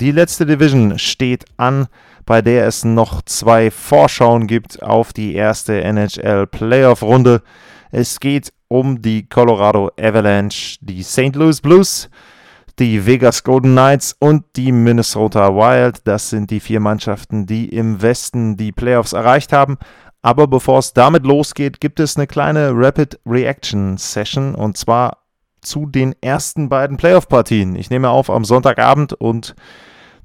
Die letzte Division steht an, bei der es noch zwei Vorschauen gibt auf die erste NHL Playoff Runde. Es geht um die Colorado Avalanche, die St. Louis Blues, die Vegas Golden Knights und die Minnesota Wild. Das sind die vier Mannschaften, die im Westen die Playoffs erreicht haben. Aber bevor es damit losgeht, gibt es eine kleine Rapid Reaction Session und zwar zu den ersten beiden Playoff-Partien. Ich nehme auf am Sonntagabend und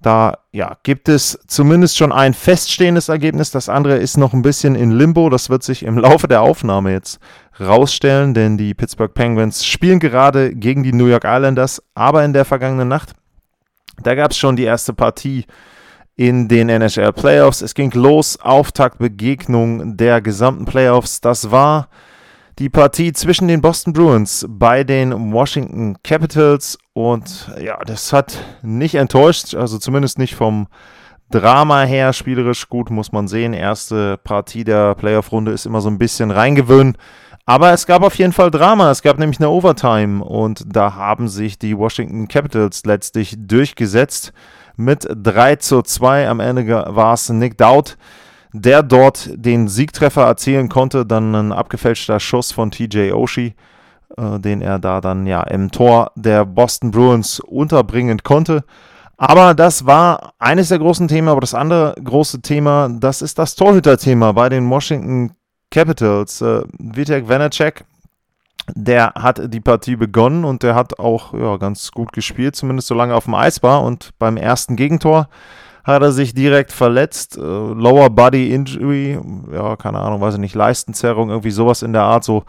da ja, gibt es zumindest schon ein feststehendes Ergebnis. Das andere ist noch ein bisschen in Limbo. Das wird sich im Laufe der Aufnahme jetzt rausstellen, denn die Pittsburgh Penguins spielen gerade gegen die New York Islanders. Aber in der vergangenen Nacht, da gab es schon die erste Partie in den NHL Playoffs. Es ging los, Auftaktbegegnung der gesamten Playoffs. Das war die Partie zwischen den Boston Bruins bei den Washington Capitals und ja, das hat nicht enttäuscht, also zumindest nicht vom Drama her, spielerisch gut muss man sehen. Erste Partie der Playoff-Runde ist immer so ein bisschen reingewöhnt. Aber es gab auf jeden Fall Drama. Es gab nämlich eine Overtime und da haben sich die Washington Capitals letztlich durchgesetzt mit 3 zu 2. Am Ende war es Nick Dowd, der dort den Siegtreffer erzielen konnte. Dann ein abgefälschter Schuss von TJ Oshie, äh, den er da dann ja im Tor der Boston Bruins unterbringen konnte. Aber das war eines der großen Themen. Aber das andere große Thema, das ist das Torhüter-Thema bei den Washington Capitals. Äh, Vitek Vanacek, der hat die Partie begonnen und der hat auch ja, ganz gut gespielt, zumindest solange er auf dem Eis war. Und beim ersten Gegentor hat er sich direkt verletzt. Äh, Lower Body Injury, ja, keine Ahnung, weiß ich nicht, Leistenzerrung, irgendwie sowas in der Art. So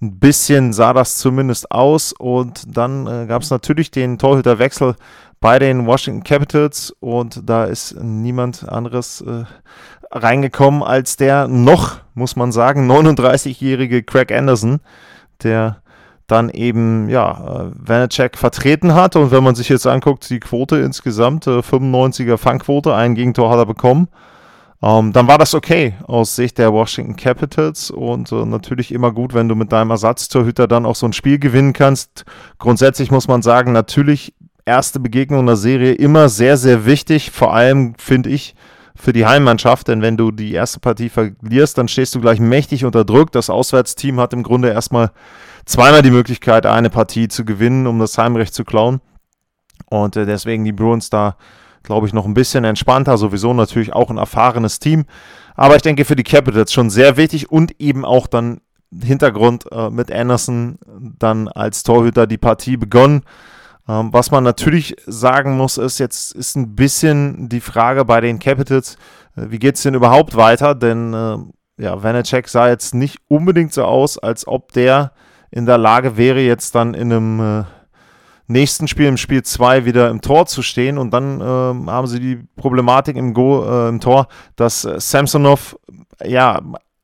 ein bisschen sah das zumindest aus. Und dann äh, gab es natürlich den Torhüterwechsel bei den Washington Capitals und da ist niemand anderes äh, reingekommen als der noch, muss man sagen, 39-jährige Craig Anderson, der dann eben, ja, äh, Vanacek vertreten hat. Und wenn man sich jetzt anguckt, die Quote insgesamt, äh, 95er Fangquote, ein Gegentor hat er bekommen. Ähm, dann war das okay aus Sicht der Washington Capitals und äh, natürlich immer gut, wenn du mit deinem Ersatztorhüter dann auch so ein Spiel gewinnen kannst. Grundsätzlich muss man sagen, natürlich erste Begegnung in der Serie immer sehr, sehr wichtig. Vor allem finde ich für die Heimmannschaft, denn wenn du die erste Partie verlierst, dann stehst du gleich mächtig unter Druck. Das Auswärtsteam hat im Grunde erstmal zweimal die Möglichkeit, eine Partie zu gewinnen, um das Heimrecht zu klauen. Und äh, deswegen die Bruins da, glaube ich, noch ein bisschen entspannter. Sowieso natürlich auch ein erfahrenes Team. Aber ich denke für die Capitals schon sehr wichtig und eben auch dann Hintergrund äh, mit Anderson dann als Torhüter die Partie begonnen. Ähm, was man natürlich sagen muss, ist, jetzt ist ein bisschen die Frage bei den Capitals, äh, wie geht es denn überhaupt weiter? Denn äh, ja, Vanacek sah jetzt nicht unbedingt so aus, als ob der in der Lage wäre, jetzt dann in einem äh, nächsten Spiel, im Spiel 2, wieder im Tor zu stehen. Und dann äh, haben sie die Problematik im, Go, äh, im Tor, dass äh, Samsonov ja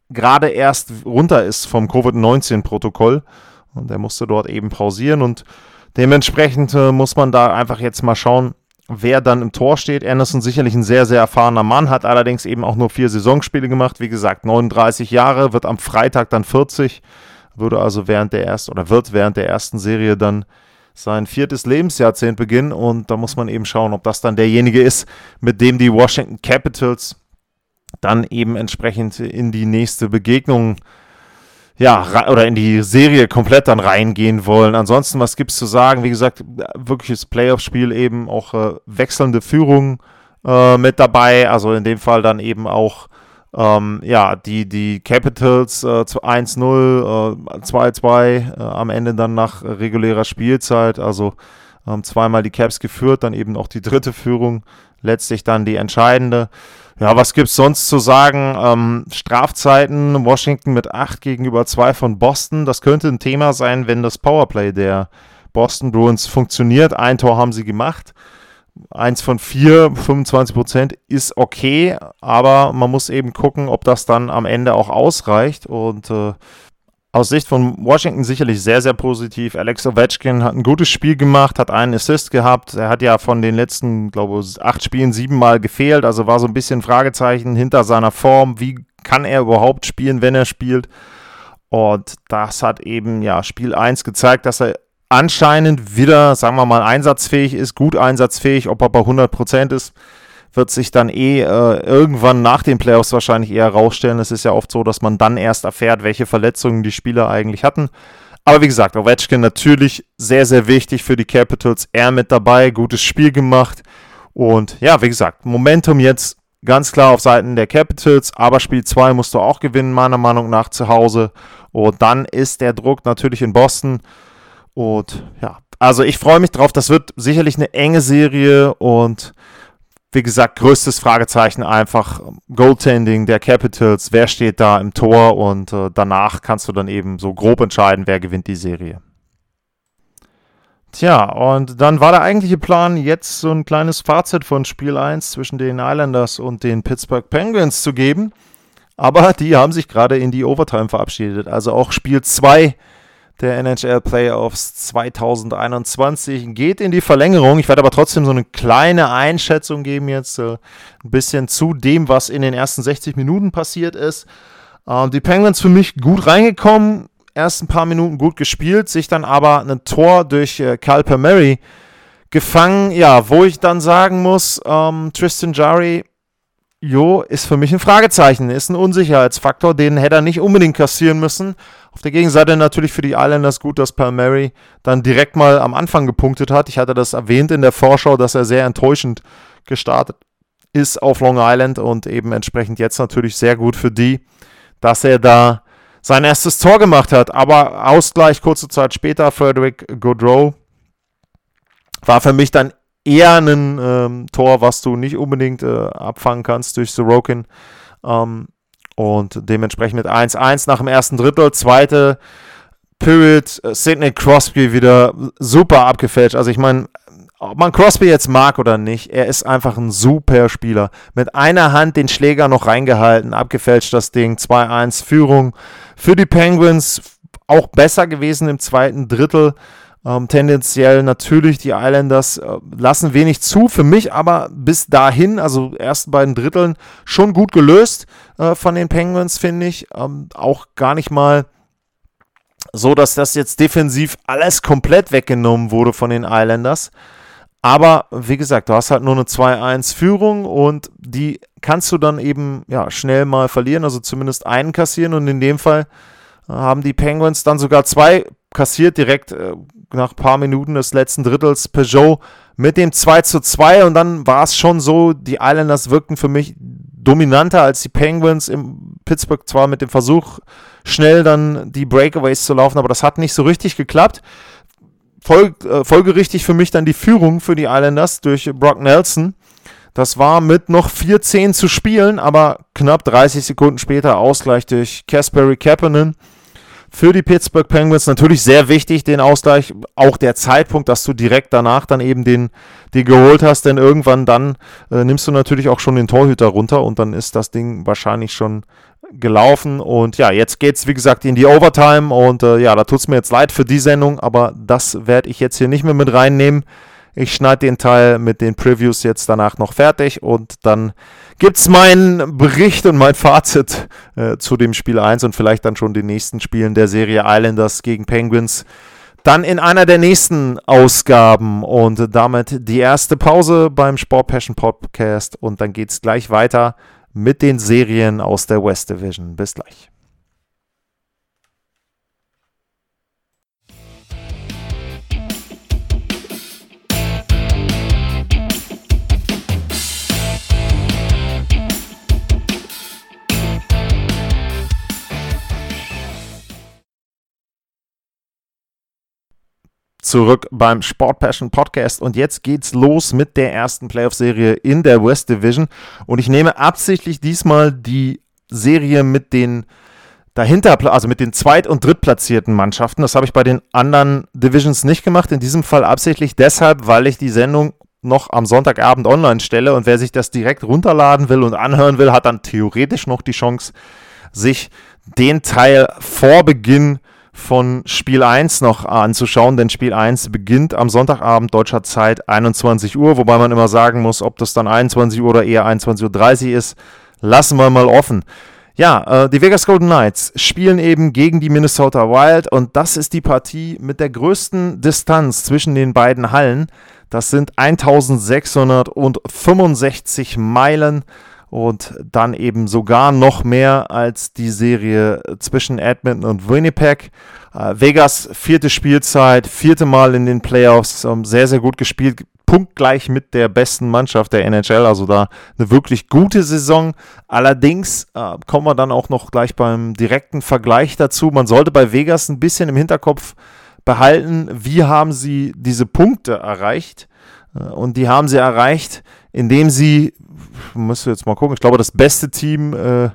gerade erst runter ist vom Covid-19-Protokoll. Und er musste dort eben pausieren. Und dementsprechend äh, muss man da einfach jetzt mal schauen, wer dann im Tor steht. Anderson sicherlich ein sehr, sehr erfahrener Mann, hat allerdings eben auch nur vier Saisonspiele gemacht. Wie gesagt, 39 Jahre, wird am Freitag dann 40 würde also während der ersten oder wird während der ersten Serie dann sein viertes Lebensjahrzehnt beginnen und da muss man eben schauen, ob das dann derjenige ist, mit dem die Washington Capitals dann eben entsprechend in die nächste Begegnung ja, oder in die Serie komplett dann reingehen wollen. Ansonsten, was gibt es zu sagen? Wie gesagt, wirkliches Playoff-Spiel eben auch äh, wechselnde Führungen äh, mit dabei. Also in dem Fall dann eben auch ähm, ja, die, die Capitals äh, 1-0, äh, 2-2 äh, am Ende dann nach regulärer Spielzeit. Also ähm, zweimal die Caps geführt, dann eben auch die dritte Führung, letztlich dann die entscheidende. Ja, was gibt's sonst zu sagen? Ähm, Strafzeiten, Washington mit 8 gegenüber 2 von Boston. Das könnte ein Thema sein, wenn das Powerplay der Boston Bruins funktioniert. Ein Tor haben sie gemacht eins von vier, 25 Prozent ist okay, aber man muss eben gucken, ob das dann am Ende auch ausreicht. Und äh, aus Sicht von Washington sicherlich sehr, sehr positiv. Alex Ovechkin hat ein gutes Spiel gemacht, hat einen Assist gehabt. Er hat ja von den letzten, glaube ich, acht Spielen siebenmal gefehlt, also war so ein bisschen Fragezeichen hinter seiner Form. Wie kann er überhaupt spielen, wenn er spielt? Und das hat eben, ja, Spiel 1 gezeigt, dass er anscheinend wieder, sagen wir mal, einsatzfähig ist, gut einsatzfähig. Ob er bei 100% ist, wird sich dann eh äh, irgendwann nach den Playoffs wahrscheinlich eher rausstellen. Es ist ja oft so, dass man dann erst erfährt, welche Verletzungen die Spieler eigentlich hatten. Aber wie gesagt, Ovechkin natürlich sehr, sehr wichtig für die Capitals. Er mit dabei, gutes Spiel gemacht. Und ja, wie gesagt, Momentum jetzt ganz klar auf Seiten der Capitals. Aber Spiel 2 musst du auch gewinnen, meiner Meinung nach, zu Hause. Und dann ist der Druck natürlich in Boston. Und ja, also ich freue mich drauf. Das wird sicherlich eine enge Serie und wie gesagt, größtes Fragezeichen einfach Goaltending der Capitals. Wer steht da im Tor? Und äh, danach kannst du dann eben so grob entscheiden, wer gewinnt die Serie. Tja, und dann war der eigentliche Plan, jetzt so ein kleines Fazit von Spiel 1 zwischen den Islanders und den Pittsburgh Penguins zu geben. Aber die haben sich gerade in die Overtime verabschiedet. Also auch Spiel 2 der NHL Playoffs 2021 geht in die Verlängerung. Ich werde aber trotzdem so eine kleine Einschätzung geben jetzt, äh, ein bisschen zu dem, was in den ersten 60 Minuten passiert ist. Äh, die Penguins für mich gut reingekommen, erst ein paar Minuten gut gespielt, sich dann aber ein Tor durch äh, Cal Mary gefangen. Ja, wo ich dann sagen muss, ähm, Tristan Jarry Jo, ist für mich ein Fragezeichen, ist ein Unsicherheitsfaktor, den hätte er nicht unbedingt kassieren müssen. Auf der Gegenseite natürlich für die Islanders gut, dass Palmieri dann direkt mal am Anfang gepunktet hat. Ich hatte das erwähnt in der Vorschau, dass er sehr enttäuschend gestartet ist auf Long Island und eben entsprechend jetzt natürlich sehr gut für die, dass er da sein erstes Tor gemacht hat. Aber Ausgleich kurze Zeit später, Frederick Godrow war für mich dann eher ein ähm, Tor, was du nicht unbedingt äh, abfangen kannst durch Sorokin. Ähm, und dementsprechend mit 1-1 nach dem ersten Drittel. Zweite Period, äh, Sidney Crosby wieder super abgefälscht. Also ich meine, ob man Crosby jetzt mag oder nicht, er ist einfach ein super Spieler. Mit einer Hand den Schläger noch reingehalten, abgefälscht das Ding, 2-1 Führung für die Penguins. Auch besser gewesen im zweiten Drittel. Ähm, tendenziell natürlich die Islanders äh, lassen wenig zu, für mich aber bis dahin, also ersten beiden Dritteln, schon gut gelöst äh, von den Penguins, finde ich. Ähm, auch gar nicht mal so, dass das jetzt defensiv alles komplett weggenommen wurde von den Islanders. Aber wie gesagt, du hast halt nur eine 2-1-Führung und die kannst du dann eben ja, schnell mal verlieren, also zumindest einen kassieren. Und in dem Fall äh, haben die Penguins dann sogar zwei kassiert, direkt äh, nach ein paar Minuten des letzten Drittels Peugeot mit dem 2 zu 2 und dann war es schon so, die Islanders wirkten für mich dominanter als die Penguins im Pittsburgh zwar mit dem Versuch, schnell dann die Breakaways zu laufen, aber das hat nicht so richtig geklappt. Folg, äh, folgerichtig für mich dann die Führung für die Islanders durch Brock Nelson. Das war mit noch 4-10 zu spielen, aber knapp 30 Sekunden später Ausgleich durch Kasperi Kapanen für die Pittsburgh Penguins natürlich sehr wichtig, den Ausgleich. Auch der Zeitpunkt, dass du direkt danach dann eben den, die geholt hast, denn irgendwann dann äh, nimmst du natürlich auch schon den Torhüter runter und dann ist das Ding wahrscheinlich schon gelaufen. Und ja, jetzt geht es wie gesagt in die Overtime und äh, ja, da tut es mir jetzt leid für die Sendung, aber das werde ich jetzt hier nicht mehr mit reinnehmen. Ich schneide den Teil mit den Previews jetzt danach noch fertig und dann gibt es meinen Bericht und mein Fazit äh, zu dem Spiel 1 und vielleicht dann schon den nächsten Spielen der Serie Islanders gegen Penguins. Dann in einer der nächsten Ausgaben und damit die erste Pause beim Sport Passion Podcast und dann geht es gleich weiter mit den Serien aus der West Division. Bis gleich. Zurück beim Sport Passion Podcast und jetzt geht's los mit der ersten Playoff-Serie in der West Division und ich nehme absichtlich diesmal die Serie mit den dahinter, also mit den zweit- und drittplatzierten Mannschaften. Das habe ich bei den anderen Divisions nicht gemacht. In diesem Fall absichtlich deshalb, weil ich die Sendung noch am Sonntagabend online stelle und wer sich das direkt runterladen will und anhören will, hat dann theoretisch noch die Chance, sich den Teil vor Beginn von Spiel 1 noch anzuschauen, denn Spiel 1 beginnt am Sonntagabend deutscher Zeit 21 Uhr, wobei man immer sagen muss, ob das dann 21 Uhr oder eher 21.30 Uhr ist, lassen wir mal offen. Ja, äh, die Vegas Golden Knights spielen eben gegen die Minnesota Wild und das ist die Partie mit der größten Distanz zwischen den beiden Hallen. Das sind 1665 Meilen und dann eben sogar noch mehr als die Serie zwischen Edmonton und Winnipeg. Äh, Vegas, vierte Spielzeit, vierte Mal in den Playoffs, ähm, sehr, sehr gut gespielt, punktgleich mit der besten Mannschaft der NHL, also da eine wirklich gute Saison. Allerdings äh, kommen wir dann auch noch gleich beim direkten Vergleich dazu. Man sollte bei Vegas ein bisschen im Hinterkopf behalten, wie haben sie diese Punkte erreicht. Äh, und die haben sie erreicht, indem sie müsste jetzt mal gucken, ich glaube, das beste Team äh,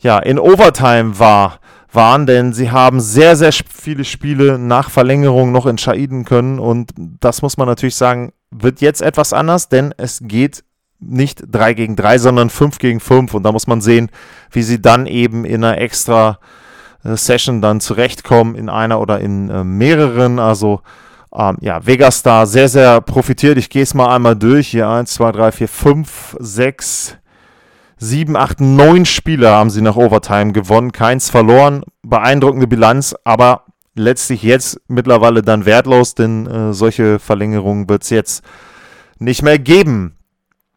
ja, in Overtime war, waren, denn sie haben sehr, sehr viele Spiele nach Verlängerung noch entscheiden können. Und das muss man natürlich sagen, wird jetzt etwas anders, denn es geht nicht 3 gegen 3, sondern 5 gegen 5 und da muss man sehen, wie sie dann eben in einer extra äh, Session dann zurechtkommen, in einer oder in äh, mehreren, also ähm, ja, Vegas da sehr, sehr profitiert. Ich gehe es mal einmal durch. Hier 1, 2, 3, 4, 5, 6, 7, 8, 9 Spiele haben sie nach Overtime gewonnen. Keins verloren. Beeindruckende Bilanz, aber letztlich jetzt mittlerweile dann wertlos, denn äh, solche Verlängerungen wird es jetzt nicht mehr geben.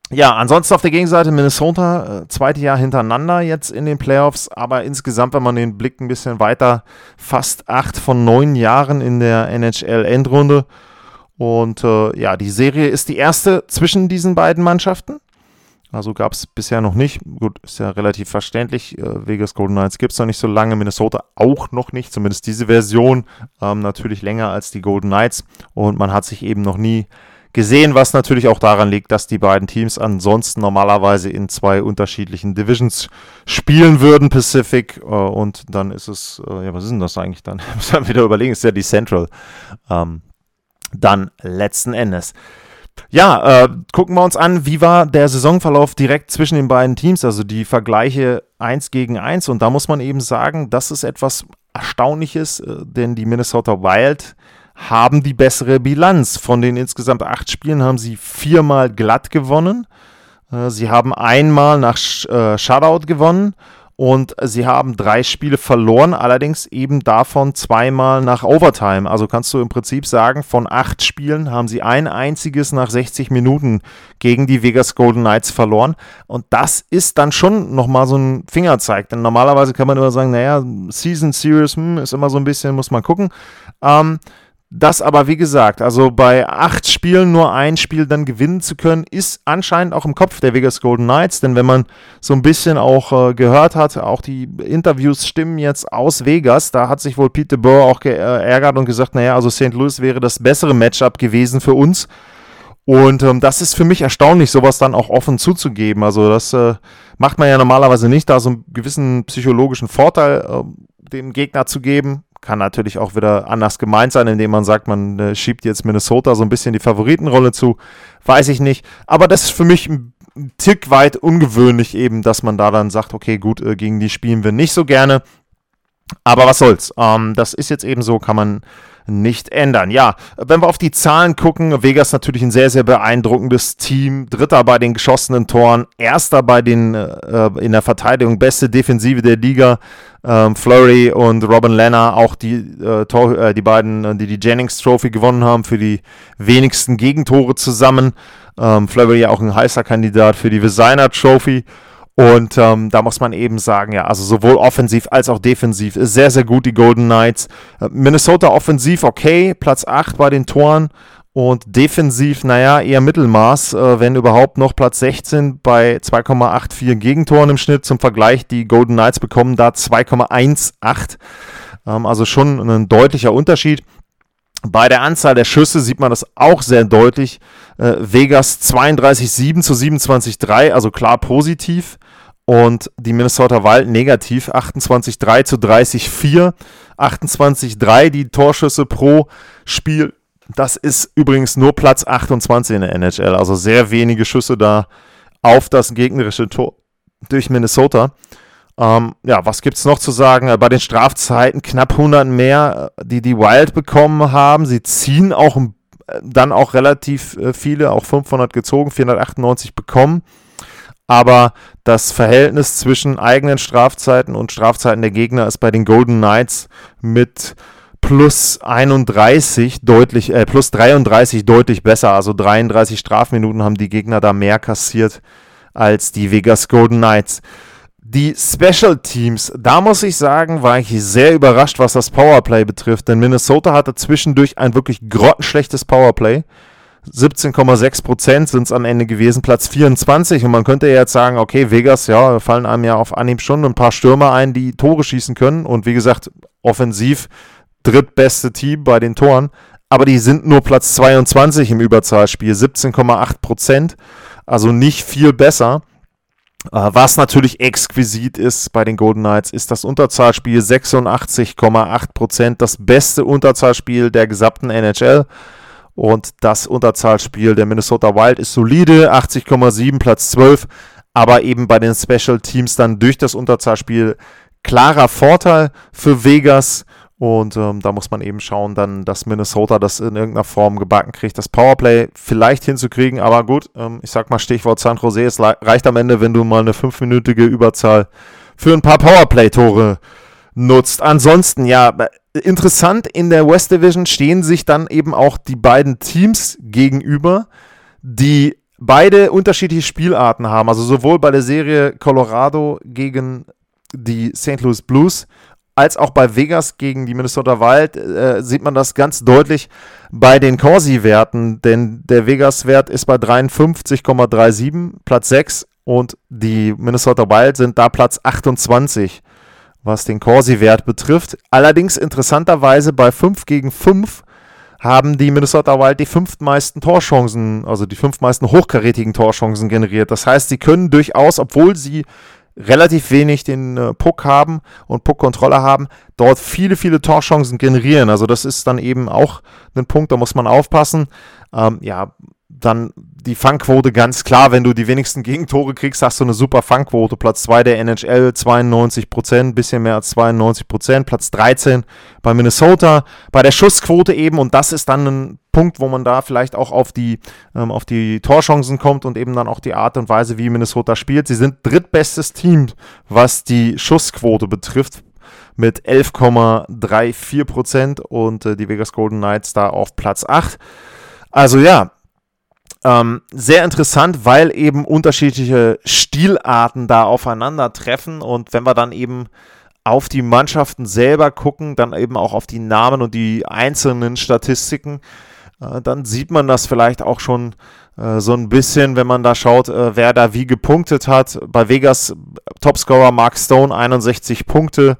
Ja, ansonsten auf der Gegenseite Minnesota, äh, zweite Jahr hintereinander jetzt in den Playoffs, aber insgesamt, wenn man den Blick ein bisschen weiter, fast acht von neun Jahren in der NHL-Endrunde. Und äh, ja, die Serie ist die erste zwischen diesen beiden Mannschaften. Also gab es bisher noch nicht. Gut, ist ja relativ verständlich. Äh, Vegas Golden Knights gibt es noch nicht so lange. Minnesota auch noch nicht. Zumindest diese Version. Ähm, natürlich länger als die Golden Knights. Und man hat sich eben noch nie gesehen, was natürlich auch daran liegt, dass die beiden Teams ansonsten normalerweise in zwei unterschiedlichen Divisions spielen würden, Pacific, äh, und dann ist es, äh, ja, was ist denn das eigentlich dann? Muss man wieder überlegen, ist ja die Central. Ähm, dann letzten Endes. Ja, äh, gucken wir uns an, wie war der Saisonverlauf direkt zwischen den beiden Teams, also die Vergleiche 1 gegen 1. Und da muss man eben sagen, das ist etwas Erstaunliches, äh, denn die Minnesota Wild haben die bessere Bilanz. Von den insgesamt acht Spielen haben sie viermal glatt gewonnen. Äh, sie haben einmal nach äh, Shutout gewonnen und sie haben drei Spiele verloren, allerdings eben davon zweimal nach Overtime. Also kannst du im Prinzip sagen, von acht Spielen haben sie ein einziges nach 60 Minuten gegen die Vegas Golden Knights verloren. Und das ist dann schon nochmal so ein Fingerzeig. Denn normalerweise kann man immer sagen, naja, Season Series hm, ist immer so ein bisschen, muss man gucken. Ähm, das aber, wie gesagt, also bei acht Spielen nur ein Spiel dann gewinnen zu können, ist anscheinend auch im Kopf der Vegas Golden Knights. Denn wenn man so ein bisschen auch äh, gehört hat, auch die Interviews stimmen jetzt aus Vegas, da hat sich wohl Pete DeBoer auch geärgert äh, und gesagt, naja, also St. Louis wäre das bessere Matchup gewesen für uns. Und ähm, das ist für mich erstaunlich, sowas dann auch offen zuzugeben. Also das äh, macht man ja normalerweise nicht, da so einen gewissen psychologischen Vorteil äh, dem Gegner zu geben kann natürlich auch wieder anders gemeint sein, indem man sagt, man äh, schiebt jetzt Minnesota so ein bisschen die Favoritenrolle zu. Weiß ich nicht. Aber das ist für mich ein Tick weit ungewöhnlich eben, dass man da dann sagt, okay, gut, äh, gegen die spielen wir nicht so gerne. Aber was soll's. Ähm, das ist jetzt eben so, kann man nicht ändern. Ja, wenn wir auf die Zahlen gucken, Vegas natürlich ein sehr, sehr beeindruckendes Team. Dritter bei den geschossenen Toren, erster bei den äh, in der Verteidigung, beste Defensive der Liga. Ähm, Flurry und Robin Lenner, auch die, äh, Tor, äh, die beiden, äh, die die Jennings Trophy gewonnen haben, für die wenigsten Gegentore zusammen. Ähm, Flurry ja auch ein heißer Kandidat für die Designer Trophy. Und ähm, da muss man eben sagen, ja, also sowohl offensiv als auch defensiv ist sehr, sehr gut die Golden Knights. Äh, Minnesota offensiv okay, Platz 8 bei den Toren. Und defensiv, naja, eher Mittelmaß, äh, wenn überhaupt noch Platz 16 bei 2,84 Gegentoren im Schnitt. Zum Vergleich, die Golden Knights bekommen da 2,18. Ähm, also schon ein deutlicher Unterschied. Bei der Anzahl der Schüsse sieht man das auch sehr deutlich. Äh, Vegas 32,7 zu 27,3, also klar positiv. Und die Minnesota Wild negativ 28,3 zu 30,4. 28,3 die Torschüsse pro Spiel Das ist übrigens nur Platz 28 in der NHL, also sehr wenige Schüsse da auf das gegnerische Tor durch Minnesota. Ähm, ja, was gibt es noch zu sagen? Bei den Strafzeiten knapp 100 mehr, die die Wild bekommen haben. Sie ziehen auch dann auch relativ äh, viele, auch 500 gezogen, 498 bekommen. Aber das Verhältnis zwischen eigenen Strafzeiten und Strafzeiten der Gegner ist bei den Golden Knights mit plus 31 deutlich, äh, plus 33 deutlich besser. Also 33 Strafminuten haben die Gegner da mehr kassiert als die Vegas Golden Knights. Die Special Teams, da muss ich sagen, war ich sehr überrascht, was das Powerplay betrifft, denn Minnesota hatte zwischendurch ein wirklich grottenschlechtes Powerplay. 17,6% sind es am Ende gewesen, Platz 24. Und man könnte jetzt sagen, okay, Vegas, ja, fallen einem ja auf Anhieb schon ein paar Stürmer ein, die Tore schießen können. Und wie gesagt, offensiv drittbeste Team bei den Toren. Aber die sind nur Platz 22 im Überzahlspiel, 17,8%. Also nicht viel besser. Äh, was natürlich exquisit ist bei den Golden Knights, ist das Unterzahlspiel 86,8%, das beste Unterzahlspiel der gesamten NHL. Und das Unterzahlspiel der Minnesota Wild ist solide, 80,7, Platz 12. Aber eben bei den Special Teams dann durch das Unterzahlspiel klarer Vorteil für Vegas. Und ähm, da muss man eben schauen, dann, dass Minnesota das in irgendeiner Form gebacken kriegt, das Powerplay vielleicht hinzukriegen. Aber gut, ähm, ich sag mal Stichwort San Jose, es reicht am Ende, wenn du mal eine fünfminütige Überzahl für ein paar Powerplay-Tore nutzt. Ansonsten, ja, interessant, in der West Division stehen sich dann eben auch die beiden Teams gegenüber, die beide unterschiedliche Spielarten haben. Also sowohl bei der Serie Colorado gegen die St. Louis Blues als auch bei Vegas gegen die Minnesota Wild äh, sieht man das ganz deutlich bei den Corsi-Werten, denn der Vegas-Wert ist bei 53,37, Platz 6 und die Minnesota Wild sind da Platz 28, was den Corsi-Wert betrifft. Allerdings interessanterweise bei 5 gegen 5 haben die Minnesota Wild die fünftmeisten Torchancen, also die fünftmeisten hochkarätigen Torchancen generiert. Das heißt, sie können durchaus, obwohl sie relativ wenig den äh, Puck haben und Puckkontrolle haben, dort viele, viele Torchancen generieren. Also das ist dann eben auch ein Punkt, da muss man aufpassen. Ähm, ja, dann die Fangquote ganz klar, wenn du die wenigsten Gegentore kriegst, hast du eine super Fangquote. Platz 2 der NHL 92 Prozent, bisschen mehr als 92 Prozent. Platz 13 bei Minnesota. Bei der Schussquote eben, und das ist dann ein Punkt, wo man da vielleicht auch auf die, ähm, auf die Torchancen kommt und eben dann auch die Art und Weise, wie Minnesota spielt. Sie sind drittbestes Team, was die Schussquote betrifft mit 11,34 Prozent und äh, die Vegas Golden Knights da auf Platz 8. Also ja, ähm, sehr interessant, weil eben unterschiedliche Stilarten da aufeinandertreffen und wenn wir dann eben auf die Mannschaften selber gucken, dann eben auch auf die Namen und die einzelnen Statistiken, äh, dann sieht man das vielleicht auch schon äh, so ein bisschen, wenn man da schaut, äh, wer da wie gepunktet hat. Bei Vegas Topscorer Mark Stone 61 Punkte,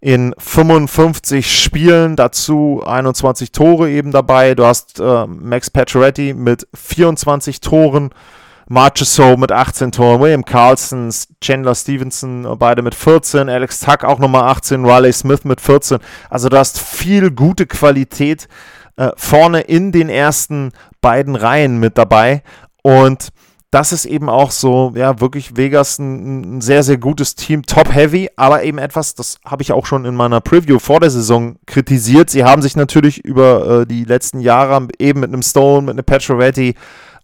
in 55 Spielen, dazu 21 Tore eben dabei. Du hast äh, Max Pacioretty mit 24 Toren, Marchessault mit 18 Toren, William Carlson, Chandler Stevenson äh, beide mit 14, Alex Tuck auch nochmal 18, Riley Smith mit 14. Also du hast viel gute Qualität äh, vorne in den ersten beiden Reihen mit dabei und das ist eben auch so, ja, wirklich Vegas ein, ein sehr, sehr gutes Team, top-heavy, aber eben etwas, das habe ich auch schon in meiner Preview vor der Saison kritisiert. Sie haben sich natürlich über äh, die letzten Jahre eben mit einem Stone, mit einem Petrovetti,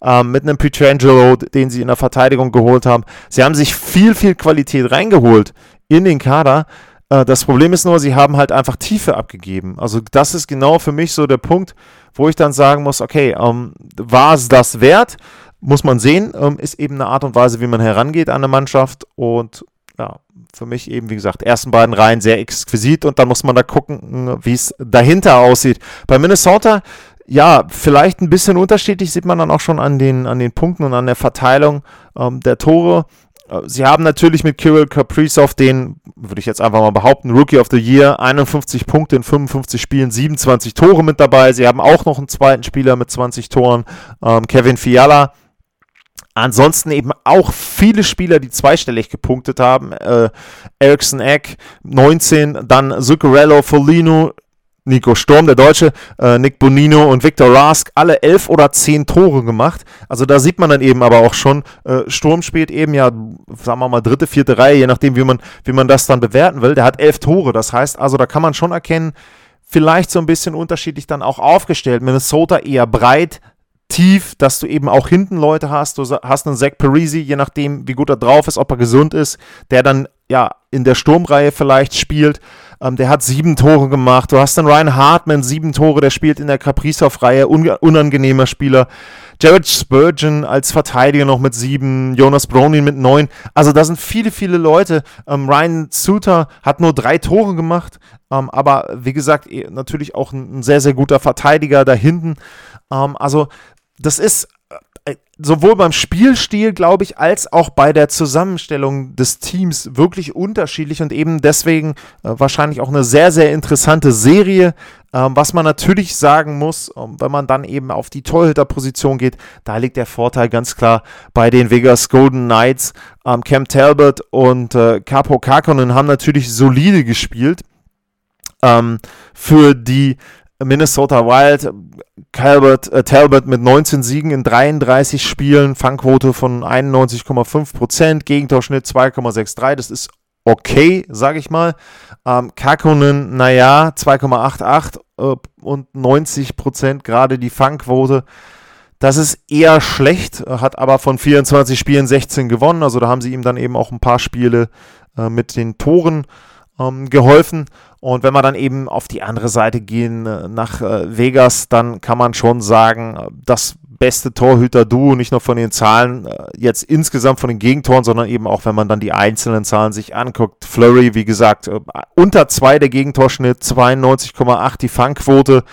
ähm, mit einem Pietrangelo, den sie in der Verteidigung geholt haben, sie haben sich viel, viel Qualität reingeholt in den Kader. Äh, das Problem ist nur, sie haben halt einfach Tiefe abgegeben. Also das ist genau für mich so der Punkt, wo ich dann sagen muss, okay, ähm, war es das wert? Muss man sehen, ähm, ist eben eine Art und Weise, wie man herangeht an eine Mannschaft und ja, für mich eben, wie gesagt, ersten beiden Reihen sehr exquisit und dann muss man da gucken, wie es dahinter aussieht. Bei Minnesota, ja, vielleicht ein bisschen unterschiedlich, sieht man dann auch schon an den, an den Punkten und an der Verteilung ähm, der Tore. Äh, sie haben natürlich mit Kirill Kaprizov den, würde ich jetzt einfach mal behaupten, Rookie of the Year, 51 Punkte in 55 Spielen, 27 Tore mit dabei. Sie haben auch noch einen zweiten Spieler mit 20 Toren, ähm, Kevin Fiala, Ansonsten eben auch viele Spieler, die zweistellig gepunktet haben. Äh, Ericsson Eck 19, dann Zuccarello, Folino Nico Sturm, der Deutsche, äh, Nick Bonino und Victor Rask, alle elf oder zehn Tore gemacht. Also da sieht man dann eben aber auch schon, äh, Sturm spielt eben ja, sagen wir mal, dritte, vierte Reihe, je nachdem, wie man, wie man das dann bewerten will. Der hat elf Tore. Das heißt also, da kann man schon erkennen, vielleicht so ein bisschen unterschiedlich dann auch aufgestellt. Minnesota eher breit, tief, dass du eben auch hinten Leute hast. Du hast einen Zach Parisi, je nachdem, wie gut er drauf ist, ob er gesund ist, der dann ja in der Sturmreihe vielleicht spielt. Ähm, der hat sieben Tore gemacht. Du hast dann Ryan Hartman, sieben Tore, der spielt in der Kaprizov-Reihe, un unangenehmer Spieler. Jared Spurgeon als Verteidiger noch mit sieben, Jonas Bronin mit neun. Also da sind viele, viele Leute. Ähm, Ryan Suter hat nur drei Tore gemacht, ähm, aber wie gesagt, eh, natürlich auch ein, ein, sehr, sehr guter Verteidiger da hinten. Ähm, also das ist äh, sowohl beim Spielstil, glaube ich, als auch bei der Zusammenstellung des Teams wirklich unterschiedlich und eben deswegen äh, wahrscheinlich auch eine sehr, sehr interessante Serie. Ähm, was man natürlich sagen muss, ähm, wenn man dann eben auf die Torhüterposition geht, da liegt der Vorteil ganz klar bei den Vegas Golden Knights. Ähm, Cam Talbot und äh, Capo Kakonen haben natürlich solide gespielt. Ähm, für die Minnesota Wild, Talbot, äh, Talbot mit 19 Siegen in 33 Spielen, Fangquote von 91,5%, Gegentorschnitt 2,63, das ist okay, sage ich mal. Ähm, Kakonen, naja, 2,88 äh, und 90% gerade die Fangquote. Das ist eher schlecht, hat aber von 24 Spielen 16 gewonnen, also da haben sie ihm dann eben auch ein paar Spiele äh, mit den Toren ähm, geholfen. Und wenn wir dann eben auf die andere Seite gehen, äh, nach äh, Vegas, dann kann man schon sagen, äh, das beste Torhüter-Duo, nicht nur von den Zahlen, jetzt insgesamt von den Gegentoren, sondern eben auch, wenn man dann die einzelnen Zahlen sich anguckt. Flurry, wie gesagt, unter 2 der Gegentorschnitt, 92,8 die Fangquote.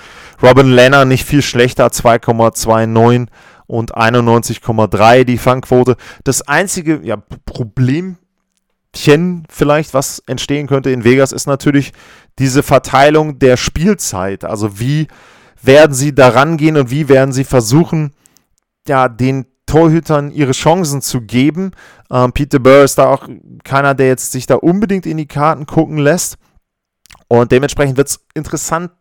Robin Lenner nicht viel schlechter, 2,29 und 91,3 die Fangquote. Das einzige ja, Problem vielleicht, was entstehen könnte in Vegas, ist natürlich diese Verteilung der Spielzeit. Also wie werden sie daran gehen und wie werden sie versuchen, ja, den Torhütern ihre Chancen zu geben. Ähm, Peter Burr ist da auch keiner, der jetzt sich da unbedingt in die Karten gucken lässt. Und dementsprechend wird es interessant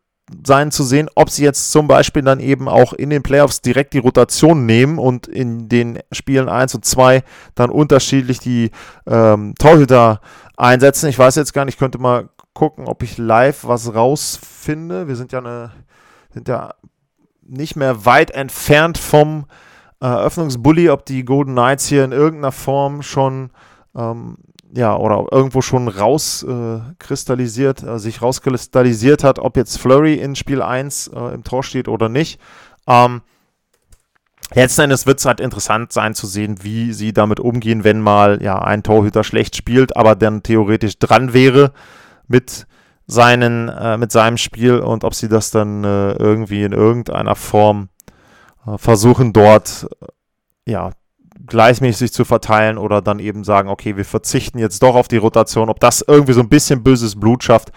sein zu sehen, ob sie jetzt zum Beispiel dann eben auch in den Playoffs direkt die Rotation nehmen und in den Spielen 1 und 2 dann unterschiedlich die ähm, Torhüter einsetzen. Ich weiß jetzt gar nicht, ich könnte mal gucken, ob ich live was rausfinde. Wir sind ja eine, sind ja nicht mehr weit entfernt vom äh, Eröffnungsbully, ob die Golden Knights hier in irgendeiner Form schon ähm, ja, oder irgendwo schon rauskristallisiert, äh, äh, sich rauskristallisiert hat, ob jetzt Flurry in Spiel 1 äh, im Tor steht oder nicht. Ähm, letzten Endes wird es halt interessant sein zu sehen, wie sie damit umgehen, wenn mal ja, ein Torhüter schlecht spielt, aber dann theoretisch dran wäre mit, seinen, äh, mit seinem Spiel und ob sie das dann äh, irgendwie in irgendeiner Form äh, versuchen, dort ja, gleichmäßig zu verteilen oder dann eben sagen, okay, wir verzichten jetzt doch auf die Rotation. Ob das irgendwie so ein bisschen böses Blut schafft,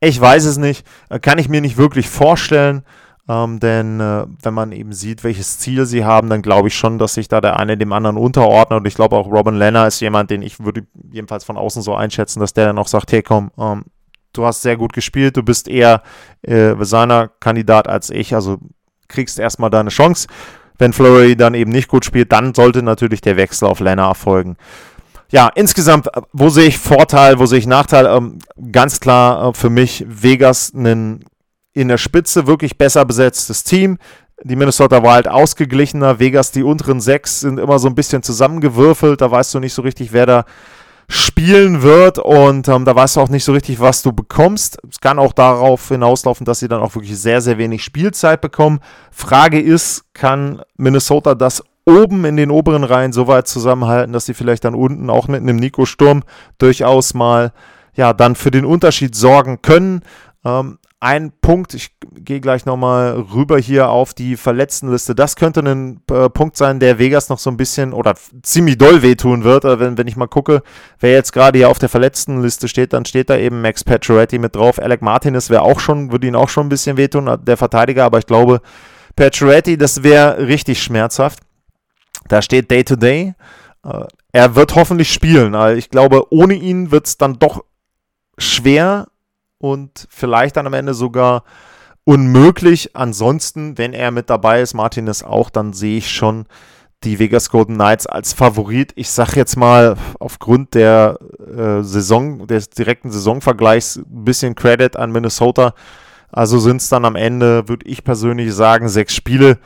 ich weiß es nicht. Äh, kann ich mir nicht wirklich vorstellen. Ähm, denn äh, wenn man eben sieht, welches Ziel sie haben, dann glaube ich schon, dass sich da der eine dem anderen unterordnet. Und ich glaube auch Robin Lenner ist jemand, den ich würde jedenfalls von außen so einschätzen, dass der dann auch sagt, hey komm, ähm, du hast sehr gut gespielt, du bist eher äh, seiner Kandidat als ich, also kriegst erstmal deine Chance. Wenn Flurry dann eben nicht gut spielt, dann sollte natürlich der Wechsel auf Lenner erfolgen. Ja, insgesamt, äh, wo sehe ich Vorteil, wo sehe ich Nachteil? Ähm, ganz klar äh, für mich Vegas ein in der Spitze wirklich besser besetztes Team. Die Minnesota Wild ausgeglichener. Vegas, die unteren sechs sind immer so ein bisschen zusammengewürfelt. Da weißt du nicht so richtig, wer da spielen wird und ähm, da weißt du auch nicht so richtig, was du bekommst. Es kann auch darauf hinauslaufen, dass sie dann auch wirklich sehr, sehr wenig Spielzeit bekommen. Frage ist, kann Minnesota das oben in den oberen Reihen so weit zusammenhalten, dass sie vielleicht dann unten auch mit einem Nico Sturm durchaus mal ja dann für den Unterschied sorgen können. Ähm, ein Punkt, ich gehe gleich nochmal rüber hier auf die Verletztenliste. Das könnte ein äh, Punkt sein, der Vegas noch so ein bisschen oder ziemlich doll wehtun wird. Äh, wenn, wenn ich mal gucke, wer jetzt gerade hier auf der Verletztenliste steht, dann steht da eben Max Pacioretty mit drauf. Alec Martinez wäre auch schon, würde ihn auch schon ein bisschen wehtun, äh, der Verteidiger, aber ich glaube, Pacioretty, das wäre richtig schmerzhaft. Da steht Day to Day. Äh, er wird hoffentlich spielen. Ich glaube, ohne ihn wird es dann doch schwer und vielleicht dann am Ende sogar unmöglich. Ansonsten, wenn er mit dabei ist, Martinez auch, dann sehe ich schon die Vegas Golden Knights als Favorit. Ich sage jetzt mal aufgrund der äh, Saison, des direkten Saisonvergleichs ein bisschen Credit an Minnesota. Also sind es dann am Ende, würde ich persönlich sagen, sechs Spiele.